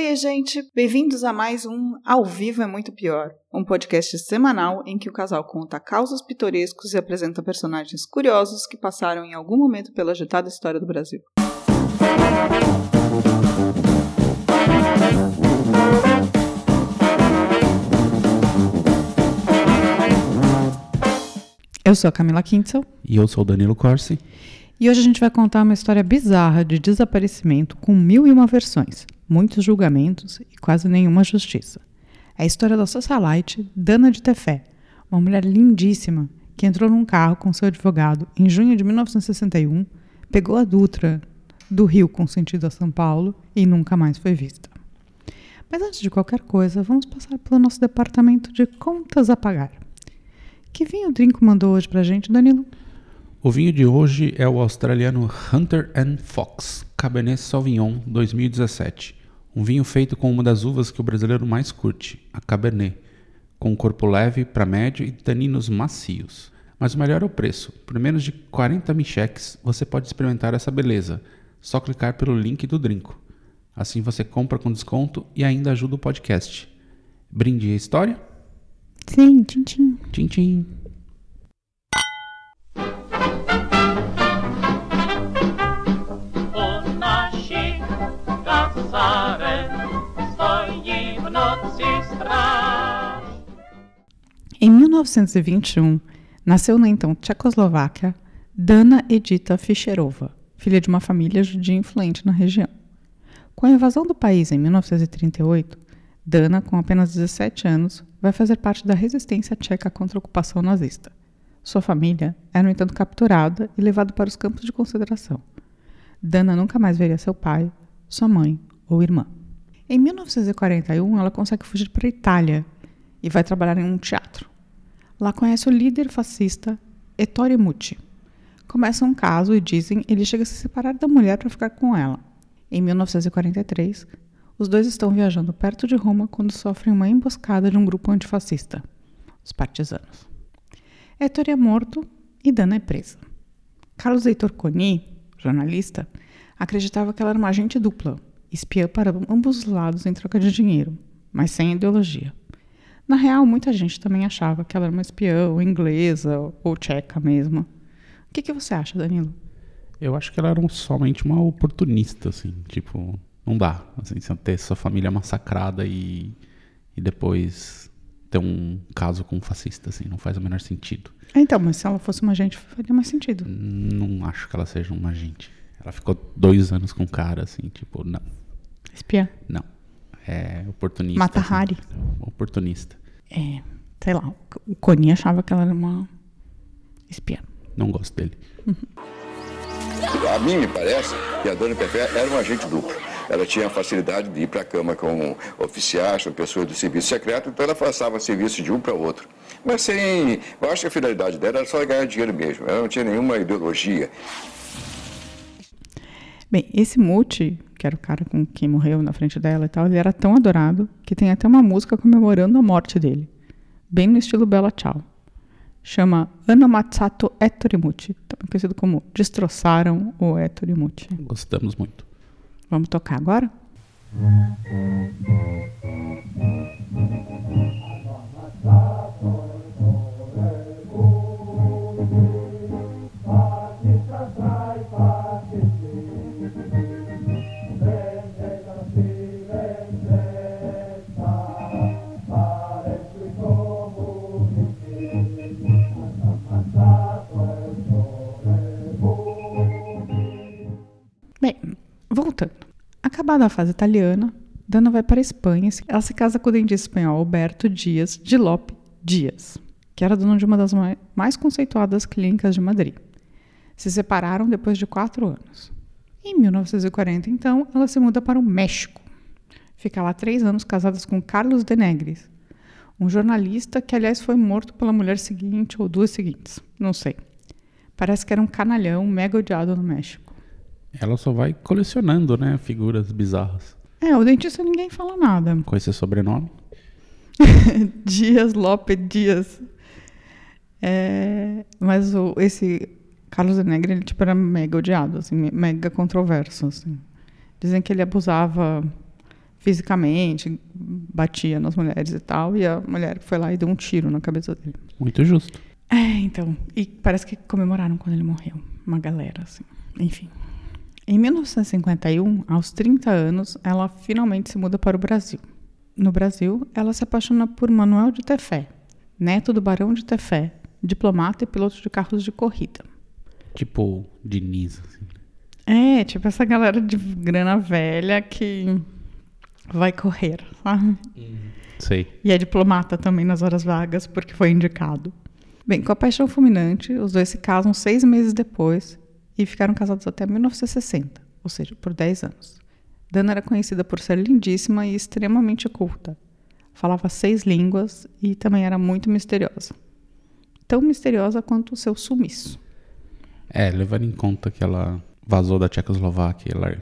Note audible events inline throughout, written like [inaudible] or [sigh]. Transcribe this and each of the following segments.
Oi, gente! Bem-vindos a mais um Ao Vivo é Muito Pior, um podcast semanal em que o casal conta causos pitorescos e apresenta personagens curiosos que passaram em algum momento pela agitada história do Brasil. Eu sou a Camila Kintzel. E eu sou o Danilo Corsi. E hoje a gente vai contar uma história bizarra de desaparecimento com mil e uma versões muitos julgamentos e quase nenhuma justiça. É a história da socialite Dana de Tefé, uma mulher lindíssima que entrou num carro com seu advogado em junho de 1961, pegou a Dutra do Rio com sentido a São Paulo e nunca mais foi vista. Mas antes de qualquer coisa, vamos passar pelo nosso departamento de contas a pagar. Que vinho o Drinco mandou hoje pra gente, Danilo? O vinho de hoje é o australiano Hunter Fox Cabernet Sauvignon 2017. Um vinho feito com uma das uvas que o brasileiro mais curte, a Cabernet, com um corpo leve para médio e taninos macios. Mas o melhor é o preço. Por menos de 40 mil cheques, você pode experimentar essa beleza. Só clicar pelo link do Drinco. Assim você compra com desconto e ainda ajuda o podcast. Brinde a história? Sim, tchim tchim. Tchim tchim. Em 1921, nasceu na então Tchecoslováquia Dana Edita Fischerova, filha de uma família judia influente na região. Com a invasão do país em 1938, Dana, com apenas 17 anos, vai fazer parte da resistência tcheca contra a ocupação nazista. Sua família era, no entanto, capturada e levada para os campos de concentração. Dana nunca mais veria seu pai, sua mãe ou irmã. Em 1941, ela consegue fugir para a Itália e vai trabalhar em um teatro. Lá conhece o líder fascista Ettore Muti. Começa um caso e dizem ele chega a se separar da mulher para ficar com ela. Em 1943, os dois estão viajando perto de Roma quando sofrem uma emboscada de um grupo antifascista, os partisanos. Ettore é morto e Dana é presa. Carlos Heitor Coni, jornalista, acreditava que ela era uma agente dupla, espiã para ambos os lados em troca de dinheiro, mas sem ideologia. Na real, muita gente também achava que ela era uma espiã, ou inglesa, ou tcheca mesmo. O que, que você acha, Danilo? Eu acho que ela era somente uma oportunista, assim, tipo, não dá, assim, você ter sua família massacrada e, e depois ter um caso com um fascista, assim, não faz o menor sentido. Então, mas se ela fosse uma agente, faria mais sentido. Não acho que ela seja uma agente. Ela ficou dois anos com o cara, assim, tipo, não. Espiã? Não. É oportunista. Mata Hari. Assim, oportunista. É, sei lá, o Coni achava que ela era uma espiã. Não gosto dele. Uhum. A mim me parece que a Dona Pefé era um agente duplo. Ela tinha a facilidade de ir para a cama com oficiais, com pessoas do serviço secreto, então ela passava serviço de um para outro. Mas sem. Eu acho que a finalidade dela era só ganhar dinheiro mesmo. Ela não tinha nenhuma ideologia. Bem, esse Muti, que era o cara com quem morreu na frente dela e tal, ele era tão adorado que tem até uma música comemorando a morte dele. Bem no estilo Bella Ciao. Chama Anamatsato Ettorimuti, também conhecido como Destroçaram o Ettorimuti. Gostamos muito. Vamos tocar agora? Bem, voltando. Acabada a fase italiana, Dana vai para a Espanha. Ela se casa com o dentista espanhol Alberto Dias de Lope Dias, que era dono de uma das mais conceituadas clínicas de Madrid. Se separaram depois de quatro anos. Em 1940, então, ela se muda para o México. Fica lá três anos casadas com Carlos de Negres, um jornalista que, aliás, foi morto pela mulher seguinte ou duas seguintes. Não sei. Parece que era um canalhão mega odiado no México. Ela só vai colecionando, né? Figuras bizarras. É, o dentista ninguém fala nada. Com esse sobrenome? [laughs] Dias Lopes Dias. É, mas o, esse Carlos de Negre, ele tipo, era mega odiado, assim, mega controverso. Assim. Dizem que ele abusava fisicamente, batia nas mulheres e tal, e a mulher foi lá e deu um tiro na cabeça dele. Muito justo. É, então. E parece que comemoraram quando ele morreu. Uma galera, assim. Enfim. Em 1951, aos 30 anos, ela finalmente se muda para o Brasil. No Brasil, ela se apaixona por Manuel de Tefé, neto do Barão de Tefé, diplomata e piloto de carros de corrida. Tipo, Diniz, assim. É, tipo essa galera de grana velha que vai correr, sabe? Sei. E é diplomata também nas horas vagas, porque foi indicado. Bem, com a paixão fulminante, os dois se casam seis meses depois e ficaram casados até 1960, ou seja, por 10 anos. Dana era conhecida por ser lindíssima e extremamente culta. Falava seis línguas e também era muito misteriosa. Tão misteriosa quanto o seu sumiço. É, levando em conta que ela vazou da Tchecoslováquia ela,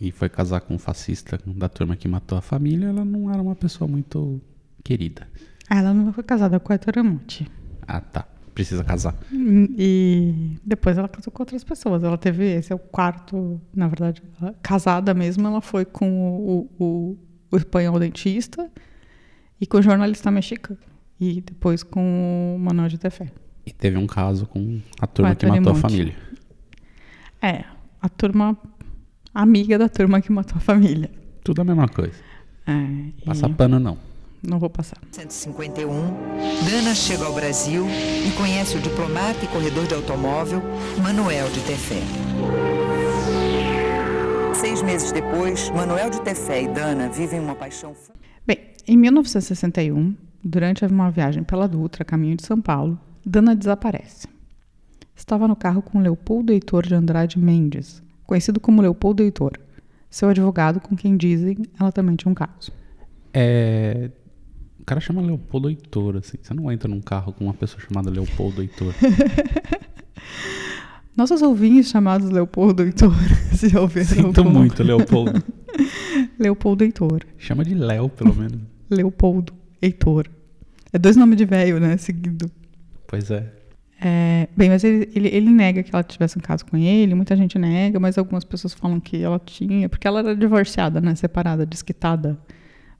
e foi casar com um fascista da turma que matou a família, ela não era uma pessoa muito querida. Ela não foi casada com o Hector. Ah, tá. Precisa casar. E depois ela casou com outras pessoas. Ela teve, esse é o quarto, na verdade, ela- casada mesmo, ela foi com o, o, o espanhol dentista e com o jornalista mexicano. E depois com o Manuel de Tefé. E teve um caso com a turma que matou a família. É, a turma, amiga da turma que matou a família. Tudo a mesma coisa. É, e Passa pano não. Não vou passar. 1951, Dana chega ao Brasil e conhece o diplomata e corredor de automóvel Manuel de Tefé. Seis meses depois, Manuel de Tefé e Dana vivem uma paixão. Bem, em 1961, durante uma viagem pela Dutra, caminho de São Paulo, Dana desaparece. Estava no carro com Leopoldo Heitor de Andrade Mendes, conhecido como Leopoldo Heitor, seu advogado com quem dizem ela também tinha um caso. É. O cara chama Leopoldo Heitor, assim. Você não entra num carro com uma pessoa chamada Leopoldo Heitor. [laughs] Nossos ouvintes chamados Leopoldo Heitor, [laughs] se ouviram Sinto alguma muito, Leopoldo. [laughs] Leopoldo Heitor. Chama de Léo, pelo menos. Leopoldo Heitor. É dois nomes de velho, né? Seguido. Pois é. É, bem, mas ele, ele, ele nega que ela tivesse um caso com ele, muita gente nega, mas algumas pessoas falam que ela tinha, porque ela era divorciada, né? Separada, desquitada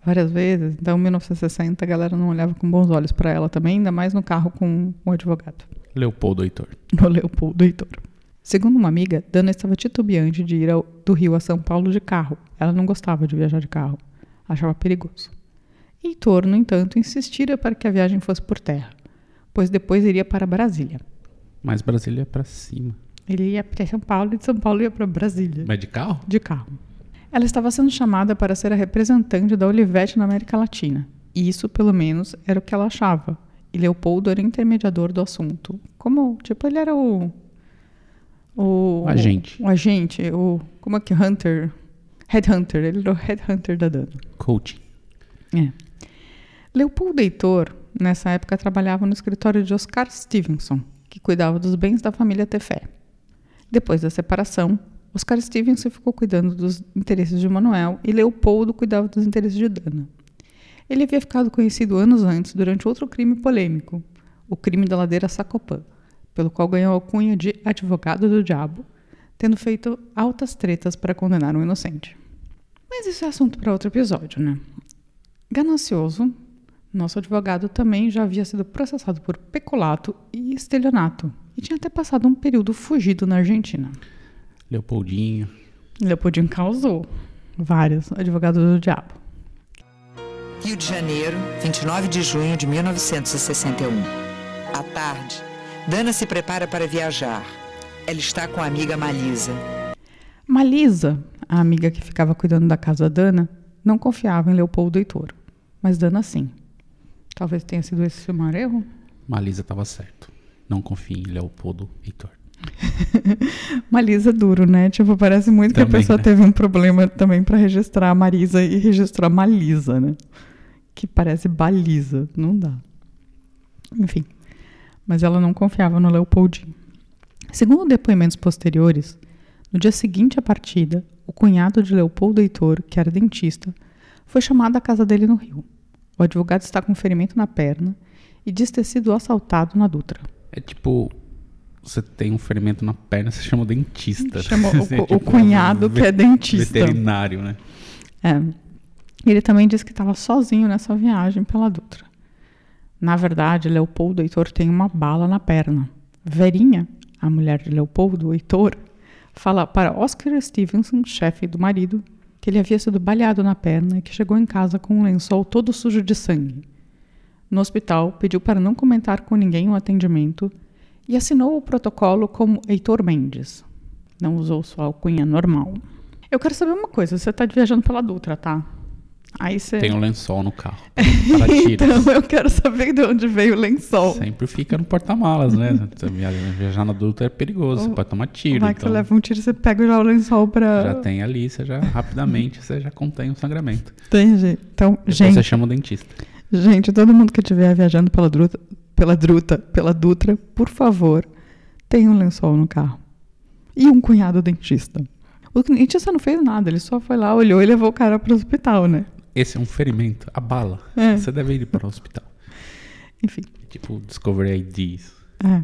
várias vezes. Então, em 1960, a galera não olhava com bons olhos para ela também, ainda mais no carro com o advogado, Leopoldo Heitor. [laughs] o Leopoldo Heitor. Segundo uma amiga, Dana estava titubeante de ir ao- do Rio a São Paulo de carro. Ela não gostava de viajar de carro, achava perigoso. Heitor, no entanto, insistira para que a viagem fosse por terra, pois depois iria para Brasília. Mas Brasília é pra cima. Ele ia para São Paulo e de São Paulo ia para Brasília, Mas de carro? de carro. Ela estava sendo chamada para ser a representante da Olivetti na América Latina. E isso, pelo menos, era o que ela achava. E Leopoldo era o intermediador do assunto. Como, tipo, ele era o... O, O agente. O, agente, o... Como é que... Hunter... Headhunter. Ele era o headhunter da Dana. Coaching. É. Leopoldo Heitor, nessa época, trabalhava no escritório de Oscar Stevenson, que cuidava dos bens da família Tefé. Depois da separação, Oscar Stevenson ficou cuidando dos interesses de Manuel e Leopoldo cuidava dos interesses de Dana. Ele havia ficado conhecido anos antes durante outro crime polêmico, o crime da ladeira Sacopã, pelo qual ganhou a cunha de advogado do diabo, tendo feito altas tretas para condenar um inocente. Mas isso é assunto para outro episódio, né? Ganancioso, nosso advogado também já havia sido processado por peculato e estelionato e tinha até passado um período fugido na Argentina. Leopoldinho. Leopoldinho causou vários advogados do diabo. Rio de Janeiro, 29 de junho de 1961. À tarde, Dana se prepara para viajar. Ela está com a amiga Malisa. Malisa, a amiga que ficava cuidando da casa da Dana, não confiava em Leopoldo Heitor, mas Dana sim. Talvez tenha sido esse o maior erro? Malisa tava certo. Não confie em Leopoldo Heitor. [laughs] Malisa é duro, né? Tipo, parece muito que a Também, pessoa né? teve um problema também para registrar a Marisa e registrar Malisa, né? Que parece baliza, não dá. Enfim, mas ela não confiava no Leopoldinho. Segundo depoimentos posteriores, no dia seguinte à partida, o cunhado de Leopoldo Heitor, que era dentista, foi chamado à casa dele no Rio. O advogado está com um ferimento na perna e diz ter sido assaltado na Dutra. É tipo, você tem um ferimento na perna, você chama o dentista. Chama [laughs] o, é o tipo cunhado um que é dentista. Veterinário, né? É. Ele também disse que estava sozinho nessa viagem pela Dutra. Na verdade, Leopoldo Heitor tem uma bala na perna. Verinha, a mulher de Leopoldo Heitor, fala para Oscar Stevenson, chefe do marido, que ele havia sido baleado na perna e que chegou em casa com um lençol todo sujo de sangue. No hospital, pediu para não comentar com ninguém o atendimento e assinou o protocolo como Heitor Mendes. Não usou sua alcunha normal. Eu quero saber uma coisa: você está viajando pela Dutra, tá? Aí você. Tem um lençol no carro. [laughs] Para então eu quero saber de onde veio o lençol. Sempre fica no porta-malas, né? Viajar na Dutra é perigoso, você pode tomar tiro. Vai que então você leva um tiro, você pega já o lençol pra. já tem ali, você já rapidamente você já contém o sangramento. Entendi. Então, Depois gente, você chama o dentista. Gente, todo mundo que estiver viajando pela Druta, pela Druta, pela Dutra, por favor, tenha um lençol no carro. E um cunhado dentista. O dentista não fez nada, ele só foi lá, olhou e levou o cara pro hospital, né? Esse é um ferimento, a bala. É. Você deve ir para o hospital. Enfim. Tipo, Discovery IDs. É.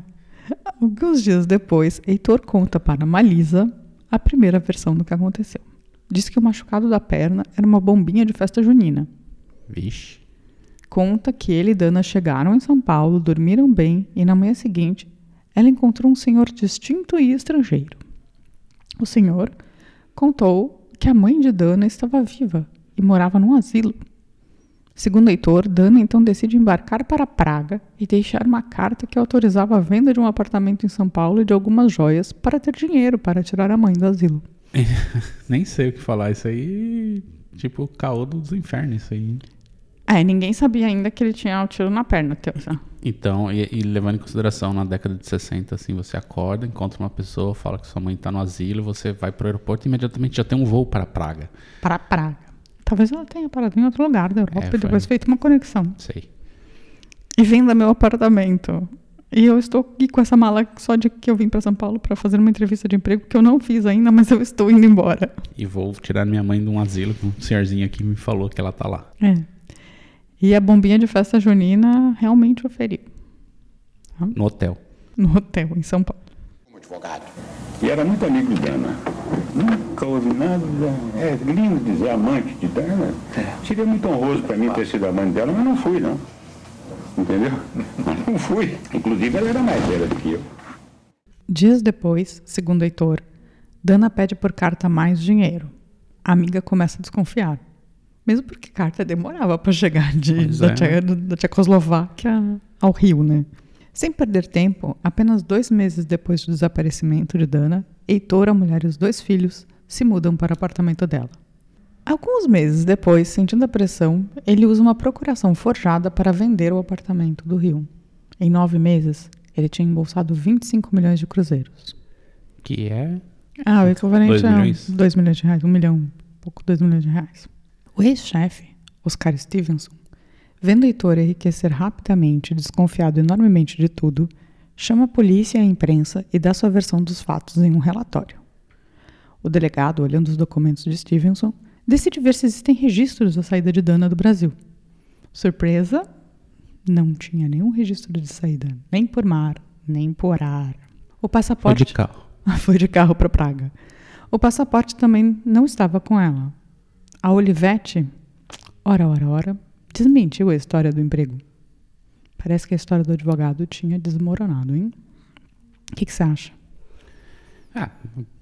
Alguns dias depois, Heitor conta para Malisa a primeira versão do que aconteceu. Diz que o machucado da perna era uma bombinha de festa junina. Vixe. Conta que ele e Dana chegaram em São Paulo, dormiram bem e na manhã seguinte ela encontrou um senhor distinto e estrangeiro. O senhor contou que a mãe de Dana estava viva e morava num asilo. Segundo Heitor, Dana então decide embarcar para Praga e deixar uma carta que autorizava a venda de um apartamento em São Paulo e de algumas joias para ter dinheiro para tirar a mãe do asilo. [laughs] Nem sei o que falar. Isso aí, tipo, caô dos infernos. Isso aí. É, ninguém sabia ainda que ele tinha o tiro na perna, Teusa. Então, e, e levando em consideração, na década de 60, assim, você acorda, encontra uma pessoa, fala que sua mãe tá no asilo, você vai pro aeroporto e imediatamente já tem um voo para Praga. Para Praga. Talvez ela tenha parado em outro lugar da Europa É, e depois feito uma conexão. Sei. E venda meu apartamento. E eu estou aqui com essa mala só de que eu vim para São Paulo para fazer uma entrevista de emprego que eu não fiz ainda, mas eu estou indo embora. E vou tirar minha mãe de um asilo, um senhorzinho aqui me falou que ela tá lá. É. E a bombinha de festa junina realmente oferiu. No hotel. No hotel, em São Paulo. como advogado. E era muito amigo de Dana. Nunca houve nada. É lindo dizer amante de Dana. Seria muito honroso para mim ter sido amante dela, mas não fui, não. Entendeu? Mas não fui. Inclusive, ela era mais velha do que eu. Dias depois, segundo Heitor, Dana pede por carta mais dinheiro. A amiga começa a desconfiar. Mesmo porque carta demorava para chegar de, da, é. Tche- da Tchecoslováquia ao Rio, né? Sem perder tempo, apenas dois meses depois do desaparecimento de Dana, Heitor, a mulher e os dois filhos se mudam para o apartamento dela. Alguns meses depois, sentindo a pressão, ele usa uma procuração forjada para vender o apartamento do Rio. Em nove meses, ele tinha embolsado 25 milhões de cruzeiros. Que é. Ah, o equivalente Dois a milhões? 2 milhões de reais, um milhão, pouco 2 milhões de reais. O ex-chefe, Oscar Stevenson, vendo Heitor enriquecer rapidamente e desconfiado enormemente de tudo, chama a polícia e a imprensa e dá sua versão dos fatos em um relatório. O delegado, olhando os documentos de Stevenson, decide ver se existem registros da saída de Dana do Brasil. Surpresa, não tinha nenhum registro de saída, nem por mar, nem por ar. O Foi passaporte de carro. foi de carro [laughs] para Praga. O passaporte também não estava com ela. A Olivete, ora, ora, ora, desmentiu a história do emprego. Parece que a história do advogado tinha desmoronado, hein? O que você acha? Ah,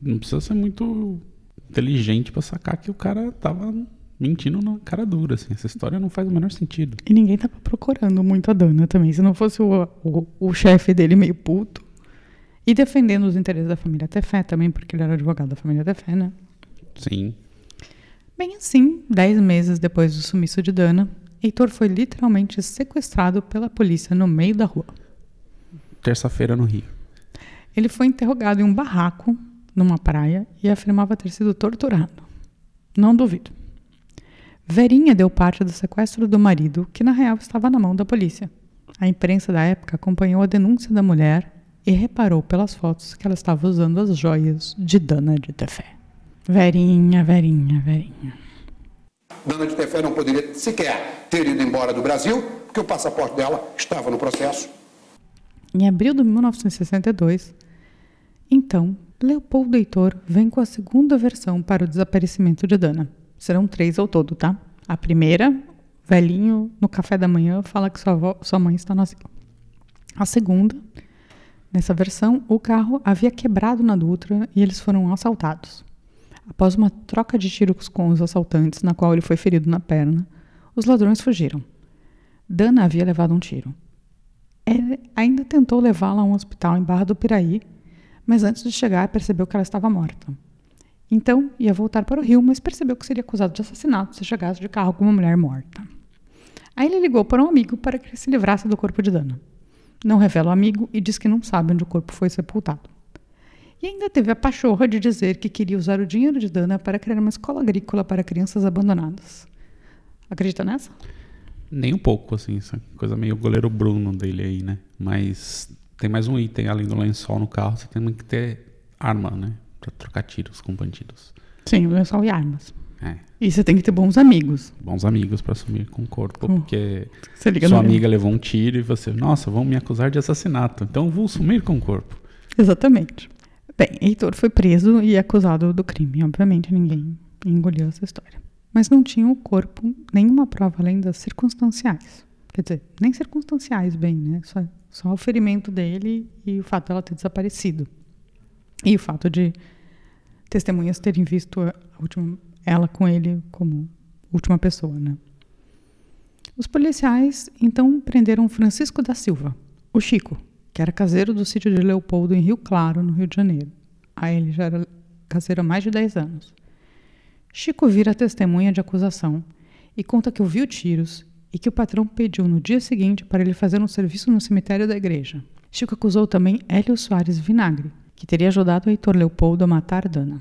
não precisa ser muito inteligente pra sacar que o cara tava mentindo na cara dura, assim. Essa história não faz o menor sentido. E ninguém tava procurando muito a Dana também. Se não fosse o, o, o chefe dele meio puto. E defendendo os interesses da família Tefé também, porque ele era advogado da família Tefé, né? Sim. Bem assim, dez meses depois do sumiço de Dana, Heitor foi literalmente sequestrado pela polícia no meio da rua. Terça-feira no Rio. Ele foi interrogado em um barraco, numa praia, e afirmava ter sido torturado. Não duvido. Verinha deu parte do sequestro do marido, que na real estava na mão da polícia. A imprensa da época acompanhou a denúncia da mulher e reparou pelas fotos que ela estava usando as joias de Dana de Tefé. Verinha, Verinha, Verinha. Dana de Tefé não poderia sequer ter ido embora do Brasil, porque o passaporte dela estava no processo. Em abril de 1962, então, Leopoldo Heitor vem com a segunda versão para o desaparecimento de Dana. Serão três ao todo, tá? A primeira, velhinho no café da manhã, fala que sua, avó, sua mãe está asilo. A segunda, nessa versão, o carro havia quebrado na Dutra e eles foram assaltados. Após uma troca de tiros com os assaltantes, na qual ele foi ferido na perna, os ladrões fugiram. Dana havia levado um tiro. Ele ainda tentou levá-la a um hospital em Barra do Piraí, mas antes de chegar percebeu que ela estava morta. Então ia voltar para o Rio, mas percebeu que seria acusado de assassinato se chegasse de carro com uma mulher morta. Aí ele ligou para um amigo para que se livrasse do corpo de Dana. Não revela o amigo e diz que não sabe onde o corpo foi sepultado. E ainda teve a pachorra de dizer que queria usar o dinheiro de Dana para criar uma escola agrícola para crianças abandonadas. Acredita nessa? Nem um pouco, assim, coisa meio goleiro Bruno dele aí, né? Mas tem mais um item, além do lençol no carro, você tem que ter arma, né? Pra trocar tiros com bandidos. Sim, lençol e armas. É, E você tem que ter bons amigos. bons amigos pra sumir com o corpo, Hum. porque sua amiga levou um tiro e você, nossa, vão me acusar de assassinato, então vou sumir com o corpo. Exatamente. Bem, Heitor foi preso e acusado do crime. Obviamente, ninguém engoliu essa história. Mas não tinha o corpo nenhuma prova além das circunstanciais. Quer dizer, nem circunstanciais, bem, né? Só, só o ferimento dele e o fato dela ter desaparecido. E o fato de testemunhas terem visto última, ela com ele como última pessoa, né? Os policiais então prenderam Francisco da Silva, o Chico, que era caseiro do sítio de Leopoldo em Rio Claro, no Rio de Janeiro. Aí ele já era caseiro há mais de 10 anos. Chico vira testemunha de acusação e conta que ouviu tiros e que o patrão pediu no dia seguinte para ele fazer um serviço no cemitério da igreja. Chico acusou também Hélio Soares Vinagre, que teria ajudado Heitor Leopoldo a matar Dana.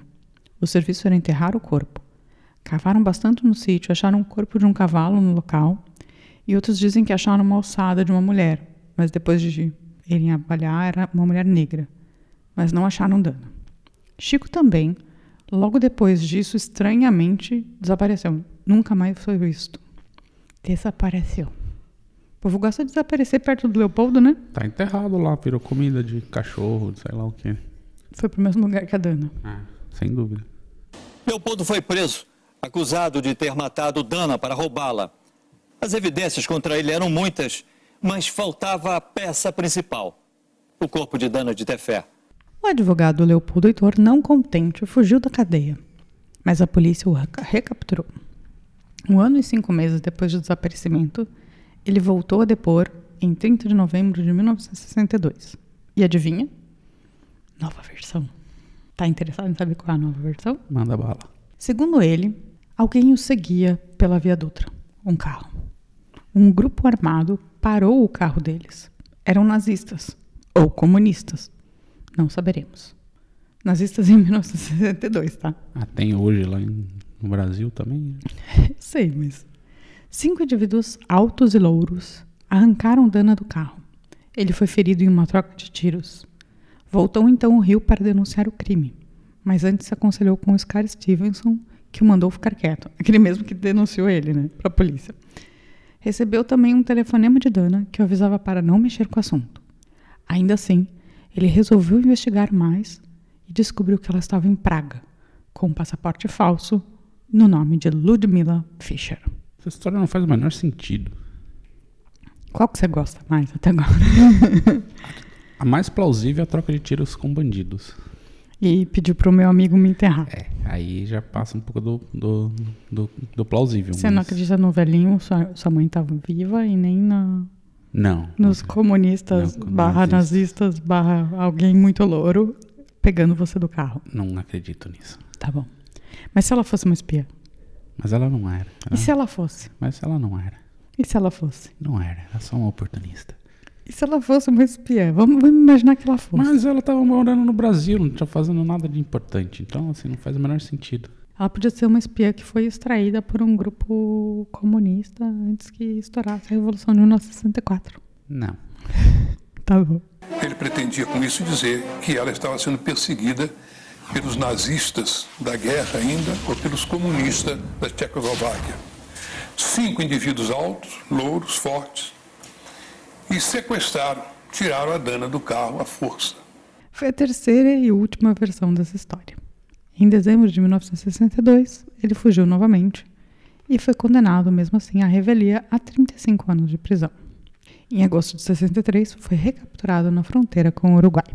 O serviço era enterrar o corpo. Cavaram bastante no sítio, acharam o corpo de um cavalo no local e outros dizem que acharam uma alçada de uma mulher, mas depois de irem avaliar era uma mulher negra, mas não acharam Dana. Chico também, logo depois disso, estranhamente desapareceu. Nunca mais foi visto. Desapareceu. O povo gosta de desaparecer perto do Leopoldo, né? Tá enterrado lá, virou comida de cachorro, de sei lá o quê. Foi pro mesmo lugar que a Dana. Ah, sem dúvida. Leopoldo foi preso, acusado de ter matado Dana para roubá-la. As evidências contra ele eram muitas, mas faltava a peça principal: o corpo de Dana de Tefé. O advogado Leopoldo Heitor, não contente, fugiu da cadeia, mas a polícia o reca- recapturou. Um ano e cinco meses depois do desaparecimento, ele voltou a depor em 30 de novembro de 1962. E adivinha? Nova versão. Tá interessado em saber qual é a nova versão? Manda bala. Segundo ele, alguém o seguia pela Via Dutra, um carro. Um grupo armado parou o carro deles. Eram nazistas ou comunistas. Não saberemos. Nazistas em [laughs] 1962, tá? Ah, tem hoje lá no Brasil também? [laughs] Sei, mas. Cinco indivíduos altos e louros arrancaram Dana do carro. Ele foi ferido em uma troca de tiros. Voltou então ao Rio para denunciar o crime, mas antes se aconselhou com o Scar Stevenson, que o mandou ficar quieto, aquele mesmo que denunciou ele, né, para a polícia. Recebeu também um telefonema de Dana que o avisava para não mexer com o assunto. Ainda assim, ele resolveu investigar mais e descobriu que ela estava em Praga, com um passaporte falso no nome de Ludmila Fischer. Essa história não faz o menor sentido. Qual que você gosta mais até agora? [laughs] A mais plausível é a troca de tiros com bandidos. E pediu pro meu amigo me enterrar. É, aí já passa um pouco do, do, do, do plausível. Você não mas- acredita no velhinho, sua, sua mãe estava viva e nem na, Não. nos comunistas, Não, barra nazistas. barra alguém muito louro pegando você do carro. Não acredito nisso. Tá bom. Mas se ela fosse uma espiã? Mas ela não era. E Ela- se ela fosse? Mas ela não era. E se ela fosse? Não era. Era só uma oportunista. E se ela fosse uma espiã? Vamos, vamos imaginar que ela fosse. Mas ela tava morando no Brasil, não tinha fazendo nada de importante. Então, assim, não faz o menor sentido. Ela podia ser uma espiã que foi extraída por um grupo comunista antes que estourasse a Revolução de 1964. Não. [laughs] Tá bom. Ele pretendia com isso dizer que ela estava sendo perseguida pelos nazistas da guerra ainda ou pelos comunistas da Tchecoslováquia. Cinco indivíduos altos, louros, fortes, e sequestraram, tiraram a Dana do carro à força. Foi a terceira e última versão dessa história. Em dezembro de 1962, ele fugiu novamente e foi condenado mesmo assim à revelia a 35 anos de prisão. Em agosto de 63, foi recapturado na fronteira com o Uruguai.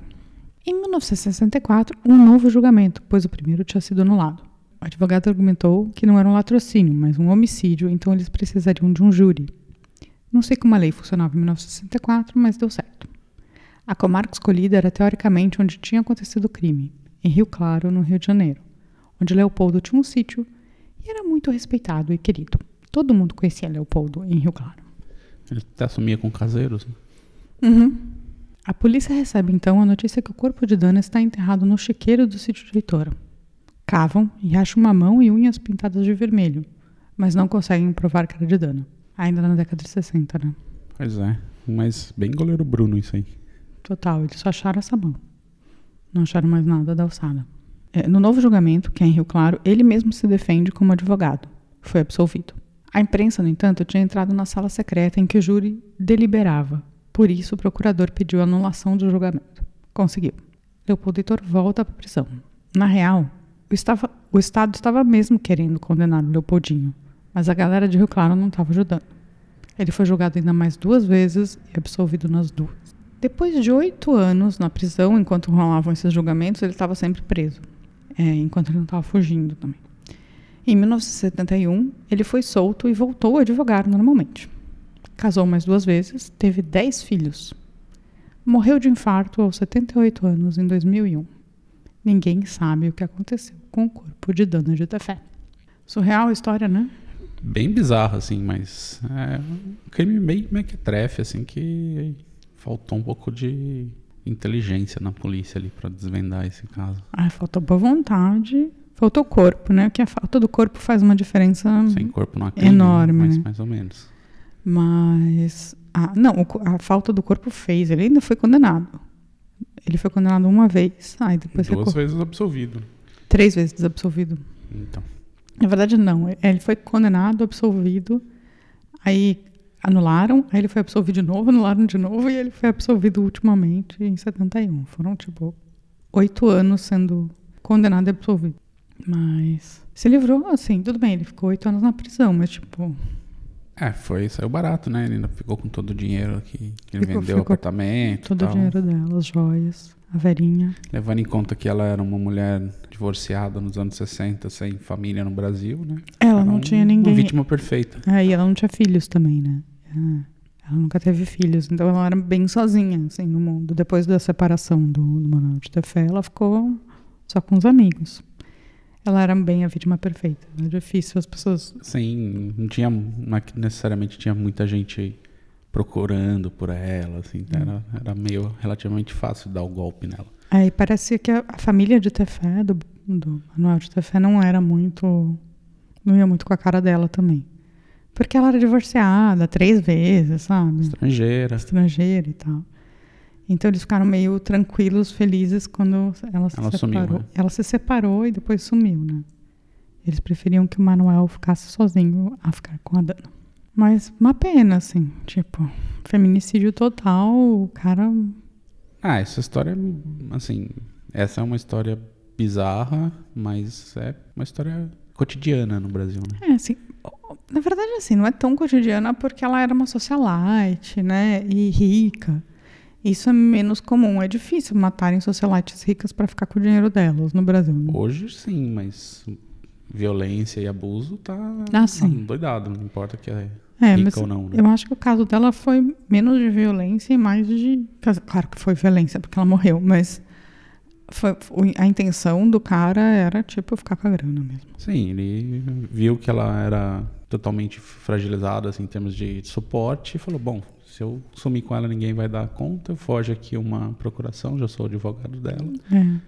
Em 1964, um novo julgamento, pois o primeiro tinha sido anulado. O advogado argumentou que não era um latrocínio, mas um homicídio, então eles precisariam de um júri. Não sei como a lei funcionava em 1964, mas deu certo. A comarca escolhida era teoricamente onde tinha acontecido o crime, em Rio Claro, no Rio de Janeiro, onde Leopoldo tinha um sítio e era muito respeitado e querido. Todo mundo conhecia Leopoldo em Rio Claro. Ele até assumia com caseiros. né? Uhum. A polícia recebe então a notícia que o corpo de Dana está enterrado no chiqueiro do sítio de Heitora. Cavam e acham uma mão e unhas pintadas de vermelho, mas não conseguem provar que era de Dana. Ainda na década de 60, né? Pois é. Mas bem goleiro Bruno isso aí. Total, eles só acharam essa mão. Não acharam mais nada da alçada. É, no novo julgamento, que é em Rio Claro, ele mesmo se defende como advogado. Foi absolvido. A imprensa, no entanto, tinha entrado na sala secreta em que o júri deliberava. Por isso, o procurador pediu a anulação do julgamento. Conseguiu. Leopoldo Heitor volta para a prisão. Na real, o, estava- o Estado estava mesmo querendo condenar o Leopoldinho, mas a galera de Rio Claro não estava ajudando. Ele foi julgado ainda mais duas vezes e absolvido nas duas. Depois de oito anos na prisão, enquanto rolavam esses julgamentos, ele estava sempre preso, é, enquanto ele não estava fugindo também. Em 1971, ele foi solto e voltou a advogar normalmente. Casou mais duas vezes, teve dez filhos. Morreu de infarto aos 78 anos em 2001. Ninguém sabe o que aconteceu com o corpo de Dana de Tefé. Surreal a história, né? Bem bizarro, assim, mas é um crime meio mequetrefe, assim, que faltou um pouco de inteligência na polícia ali pra desvendar esse caso. Ah, faltou boa vontade, faltou corpo, né? Porque a falta do corpo faz uma diferença. Sem corpo não há crime, Enorme, mas né? mais ou menos. Mas. Ah, não, a falta do corpo fez. Ele ainda foi condenado. Ele foi condenado uma vez, aí depois Duas recor- vezes absolvido. três vezes desobsolvido. Então, Na verdade, não. Ele foi condenado, absolvido, aí anularam, aí ele foi absolvido de novo, anularam de novo, e ele foi absolvido ultimamente em 71. Foram, tipo, oito anos sendo condenado e absolvido. Mas se livrou, assim, tudo bem, ele ficou oito anos na prisão, mas, tipo, é, foi, saiu barato, né? Ele ainda ficou com todo o dinheiro que, que ele Ficou- vendeu o ficou apartamento e todo o dinheiro dela, as joias, a verinha. Levando em conta que ela era uma mulher divorciada nos anos 60, sem família no Brasil, né? Ela Era não um- tinha ninguém. Uma vítima perfeita. É, e ela não tinha filhos também, né? É, Ela nunca teve filhos, então ela era bem sozinha, assim, no mundo. Depois da separação do, do Manuel de Tefé, ela ficou só com os amigos. Ela era bem a vítima perfeita. Era difícil as pessoas... Sim, não tinha, não é que necessariamente tinha muita gente procurando por ela, assim, Hum. era, era meio relativamente fácil dar o golpe nela. Aí parecia que a, a família de Tefé, do, do Manuel de Tefé, não era muito... Não ia muito com a cara dela também. Porque ela era divorciada três vezes, sabe? Estrangeira, estrangeira e tal. Então eles ficaram meio tranquilos, felizes quando ela se Ela sumiu, separou. né? Ela se separou e depois sumiu, né? Eles preferiam que o Manuel ficasse sozinho a ficar com a Dana. Mas uma pena, assim, tipo, feminicídio total, o cara. Ah, essa história, assim, essa é uma história bizarra, mas é uma história cotidiana no Brasil, né? É, assim. Na verdade, assim, não é tão cotidiana porque ela era uma socialite, né? E rica. Isso é menos comum. É difícil matarem socialites ricas para ficar com o dinheiro delas no Brasil. né? Hoje sim, mas violência e abuso tá Ah, sim. doidado, não importa que é, É, rica ou não, né? eu acho que o caso dela foi menos de violência e mais de. Claro que foi violência, porque ela morreu, mas foi, foi- a intenção do cara era, tipo, ficar com a grana mesmo. Sim, ele viu que ela era totalmente fragilizada assim, em termos de suporte e falou: bom, se eu sumir com ela, ninguém vai dar conta. Foge aqui uma procuração, já sou advogado dela. É.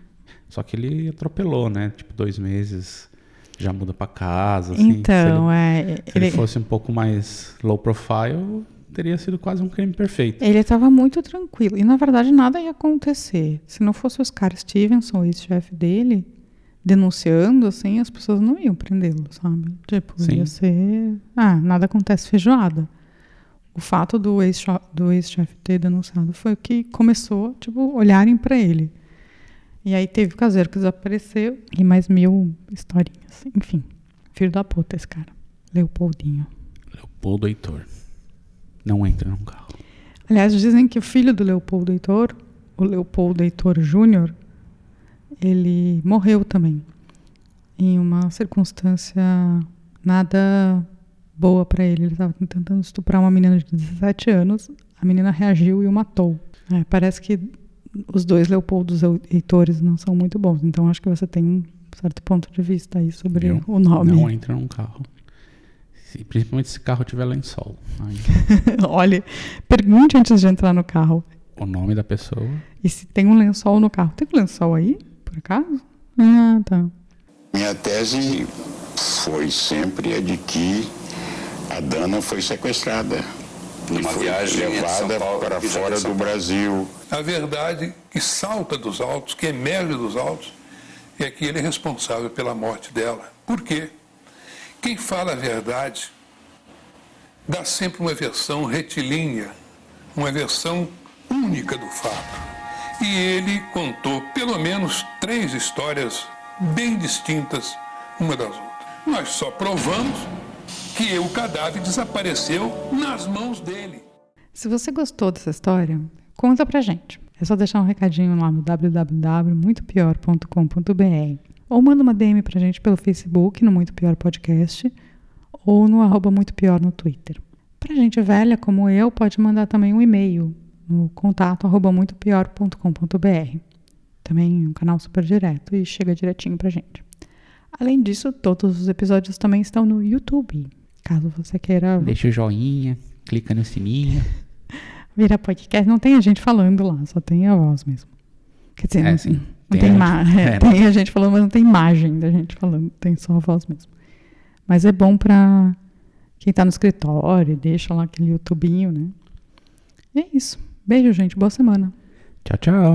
Só que ele atropelou, né? Tipo, dois meses, já muda pra casa. Assim. então, se é. ele, se ele fosse um pouco mais low profile, teria sido quase um crime perfeito. Ele estava muito tranquilo. E, na verdade, nada ia acontecer. Se não fosse o Oscar Stevenson, o ex-chefe dele, denunciando, assim, as pessoas não iam prendê-lo, sabe? Tipo, Sim. ia ser... Ah, nada acontece feijoada. O fato do ex-chefe ter denunciado foi o que começou, tipo, olharem para ele. E aí teve o caseiro que desapareceu e mais mil historinhas. Enfim, filho da puta esse cara. Leopoldinho. Leopoldo Heitor. Não entra num carro. Aliás, dizem que o filho do Leopoldo Heitor, o Leopoldo Heitor Júnior, ele morreu também. Em uma circunstância nada boa para ele. Ele estava tentando estuprar uma menina de 17 anos. A menina reagiu e o matou. É, parece que os dois Leopoldos Heitores não são muito bons. Então acho que você tem um certo ponto de vista aí sobre Viu? o nome. Não entra num carro. Se- principalmente se o carro tiver lençol. Aí, [laughs] Olha, pergunte antes de entrar no carro. o nome da pessoa. E se tem um lençol no carro. Tem um lençol aí, por acaso? Ah, tá. Minha tese foi sempre a de que a Dana foi sequestrada. Numa foi viagem levada Paulo para fora do. Brasil. A verdade que salta dos altos, que emerge dos altos, é que ele é responsável pela morte dela. Por quê? Quem fala a verdade dá sempre uma versão retilínea, uma versão única do fato. E ele contou pelo menos três histórias bem distintas uma das outras. Nós só provamos que o cadáver desapareceu nas mãos dele. Se você gostou dessa história, conta pra gente. É só deixar um recadinho lá no www.muitopior.com.br ou manda uma DM pra gente pelo Facebook, no Muito Pior Podcast, ou no arroba Muito Pior no Twitter. Pra gente velha como eu, pode mandar também um e-mail no contato arroba muitopior.com.br. Também um canal super direto e chega direitinho pra gente. Além disso, todos os episódios também estão no YouTube. Caso você queira Deixa o joinha, clica no sininho. [laughs] Vira podcast, não tem a gente falando lá, só tem a voz mesmo. Quer dizer, É, não, sim. não Tem tem, a gente- é, é, tem a gente falando, mas não tem imagem da gente falando, tem só a voz mesmo. Mas é bom pra quem tá no escritório, deixa lá aquele YouTubinho, né? E é isso. Beijo, gente. Boa semana. Tchau, tchau.